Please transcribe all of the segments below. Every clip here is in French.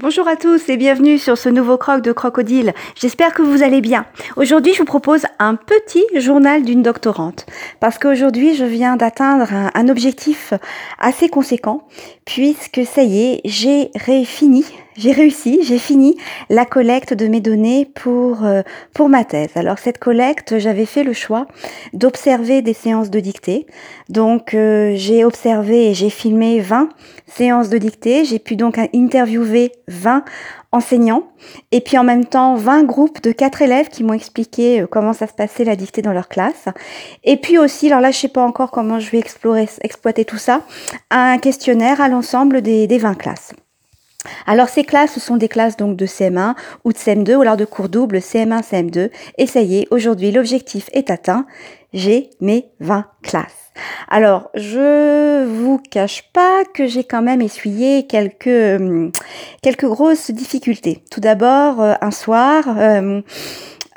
Bonjour à tous et bienvenue sur ce nouveau croc de crocodile. J'espère que vous allez bien. Aujourd'hui, je vous propose un petit journal d'une doctorante parce qu'aujourd'hui, je viens d'atteindre un, objectif assez conséquent puisque ça y est, j'ai fini j'ai réussi, j'ai fini la collecte de mes données pour, euh, pour ma thèse. Alors cette collecte, j'avais fait le choix d'observer des séances de dictée. Donc euh, j'ai observé et j'ai filmé 20 séances de dictée. J'ai pu donc interviewer 20 enseignants et puis en même temps 20 groupes de 4 élèves qui m'ont expliqué euh, comment ça se passait la dictée dans leur classe. Et puis aussi, alors là je sais pas encore comment je vais explorer, exploiter tout ça, un questionnaire à l'ensemble des, des 20 classes. Alors ces classes, ce sont des classes donc de CM1 ou de CM2 ou alors de cours double CM1, CM2. Et ça y est, aujourd'hui l'objectif est atteint. J'ai mes 20 classes. Alors, je vous cache pas que j'ai quand même essuyé quelques hum, quelques grosses difficultés. Tout d'abord, euh, un soir, euh,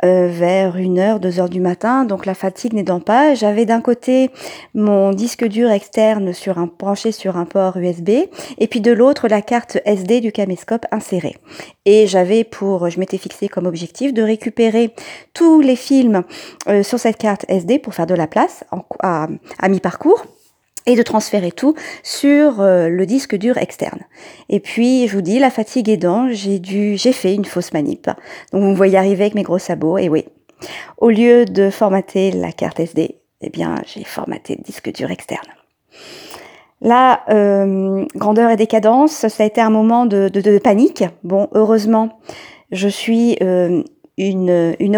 euh, vers 1h, 2h du matin, donc la fatigue n'aidant pas. J'avais d'un côté mon disque dur externe sur un, branché sur un port USB et puis de l'autre la carte SD du caméscope insérée. Et j'avais pour, je m'étais fixé comme objectif de récupérer tous les films euh, sur cette carte SD pour faire de la place à, à mi-parcours et de transférer tout sur euh, le disque dur externe. Et puis, je vous dis, la fatigue aidant, j'ai dû, j'ai fait une fausse manip. Donc, vous me voyez arriver avec mes gros sabots, et oui. Au lieu de formater la carte SD, eh bien, j'ai formaté le disque dur externe. La euh, grandeur et décadence, ça a été un moment de, de, panique. Bon, heureusement, je suis euh, une, une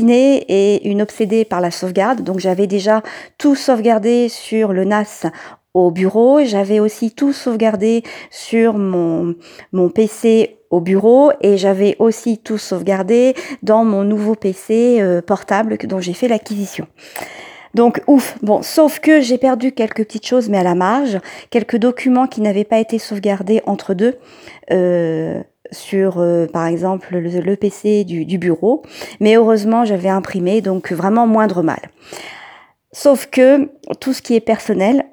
et une obsédée par la sauvegarde. Donc j'avais déjà tout sauvegardé sur le NAS au bureau. J'avais aussi tout sauvegardé sur mon, mon PC au bureau et j'avais aussi tout sauvegardé dans mon nouveau PC euh, portable dont j'ai fait l'acquisition. Donc ouf, bon, sauf que j'ai perdu quelques petites choses, mais à la marge, quelques documents qui n'avaient pas été sauvegardés entre deux. Euh, sur euh, par exemple le, PC du, bureau. Mais heureusement, j'avais imprimé, donc vraiment moindre mal. Sauf que tout ce qui est personnel,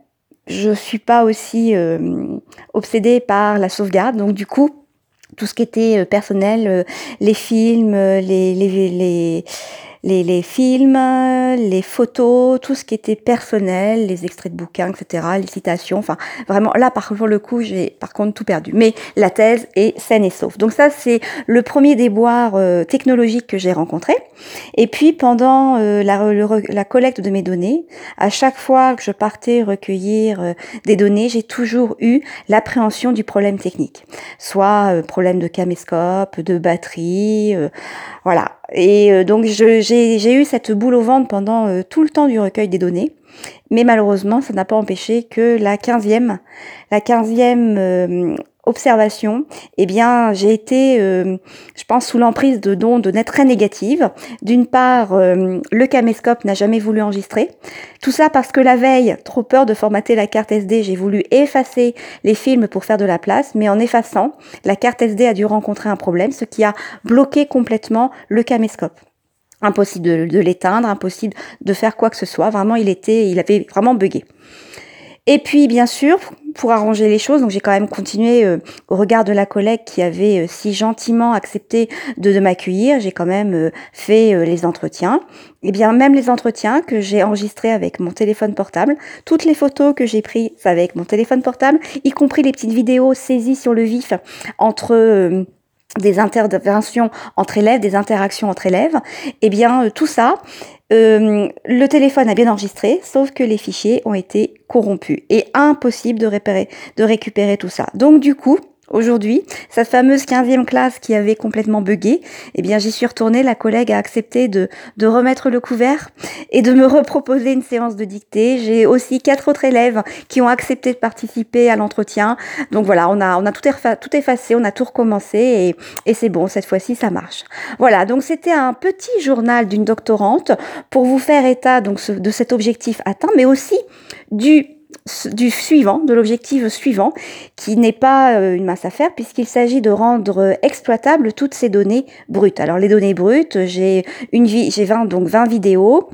je suis pas aussi euh, obsédée par la sauvegarde. Donc du coup, tout ce qui était euh, personnel, les films, les, les, les les, les, films, les photos, tout ce qui était personnel, les extraits de bouquins, etc., les citations. Enfin, vraiment, là, par le coup, j'ai par contre tout perdu. Mais la thèse est saine et sauve. Donc ça, c'est le premier déboire euh, technologique que j'ai rencontré. Et puis, pendant euh, la, la, collecte de mes données, à chaque fois que je partais recueillir euh, des données, j'ai toujours eu l'appréhension du problème technique. Soit problème de caméscope, de batterie, voilà. Et euh, donc j'ai eu cette boule au ventre pendant euh, tout le temps du recueil des données. Mais malheureusement, ça n'a pas empêché que la quinzième, la quinzième euh, observation, eh bien, j'ai été, euh, je pense, sous l'emprise de dons de net très négatives. D'une part, euh, le caméscope n'a jamais voulu enregistrer. Tout ça parce que la veille, trop peur de formater la carte SD, j'ai voulu effacer les films pour faire de la place, mais en effaçant, la carte SD a dû rencontrer un problème, ce qui a bloqué complètement le caméscope impossible de, l'éteindre, impossible de faire quoi que ce soit. Vraiment, il était, il avait vraiment bugué. Et puis, bien sûr, pour arranger les choses, donc j'ai quand même continué euh, au regard de la collègue qui avait euh, si gentiment accepté de, m'accueillir, j'ai quand même euh, fait les entretiens. Et bien même les entretiens que j'ai enregistrés avec mon téléphone portable, toutes les photos que j'ai prises avec mon téléphone portable, y compris les petites vidéos saisies sur le vif entre des interventions entre élèves, des interactions entre élèves, et bien tout ça, euh, le téléphone a bien enregistré, sauf que les fichiers ont été corrompus et impossible de, de récupérer tout ça. Donc du coup, Aujourd'hui, cette fameuse 15e classe qui avait complètement bugué, eh bien, j'y suis retournée. La collègue a accepté de, de remettre le couvert et de me reproposer une séance de dictée. J'ai aussi quatre autres élèves qui ont accepté de participer à l'entretien. Donc voilà, on a, on a tout, tout effacé, on a tout recommencé et, et c'est bon, cette fois-ci, ça marche. Voilà, donc c'était un petit journal d'une doctorante pour vous faire état donc, de cet objectif atteint, mais aussi du du suivant, de l'objectif suivant, qui n'est pas euh, une masse à faire puisqu'il s'agit de rendre exploitables toutes ces données brutes. Alors les données brutes, j'ai une j'ai 20 donc 20 vidéos,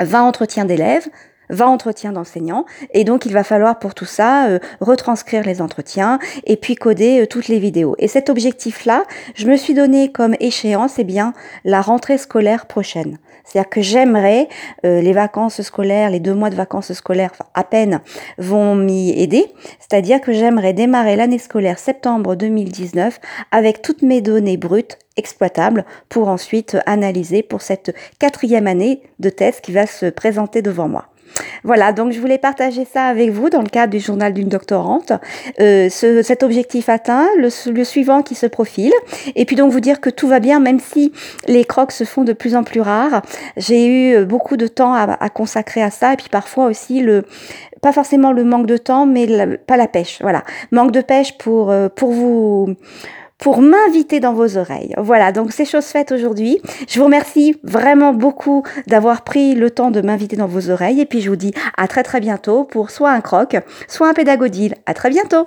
20 entretiens d'élèves, 20 entretiens d'enseignants. Et donc, il va falloir pour tout ça euh, retranscrire les entretiens et puis coder euh, toutes les vidéos. Et cet objectif-là, je me suis donné comme échéance, eh bien, la rentrée scolaire prochaine. C'est-à-dire que j'aimerais, euh, les vacances scolaires, les deux mois de vacances scolaires, à peine, vont m'y aider. C'est-à-dire que j'aimerais démarrer l'année scolaire septembre 2019 avec toutes mes données brutes exploitables pour ensuite analyser pour cette quatrième année de thèse qui va se présenter devant moi. Voilà, donc je voulais partager ça avec vous dans le cadre du journal d'une doctorante. Euh, ce, cet objectif atteint, le, suivant qui se profile, et puis donc vous dire que tout va bien, même si les crocs se font de plus en plus rares. J'ai eu beaucoup de temps à, consacrer à ça, et puis parfois aussi le, pas forcément le manque de temps, mais pas la pêche. Voilà, manque de pêche pour euh, pour vous pour m'inviter dans vos oreilles. Voilà, donc c'est chose faite aujourd'hui. Je vous remercie vraiment beaucoup d'avoir pris le temps de m'inviter dans vos oreilles et puis je vous dis à très très bientôt pour soit un croc, soit un pédagodile. À très bientôt.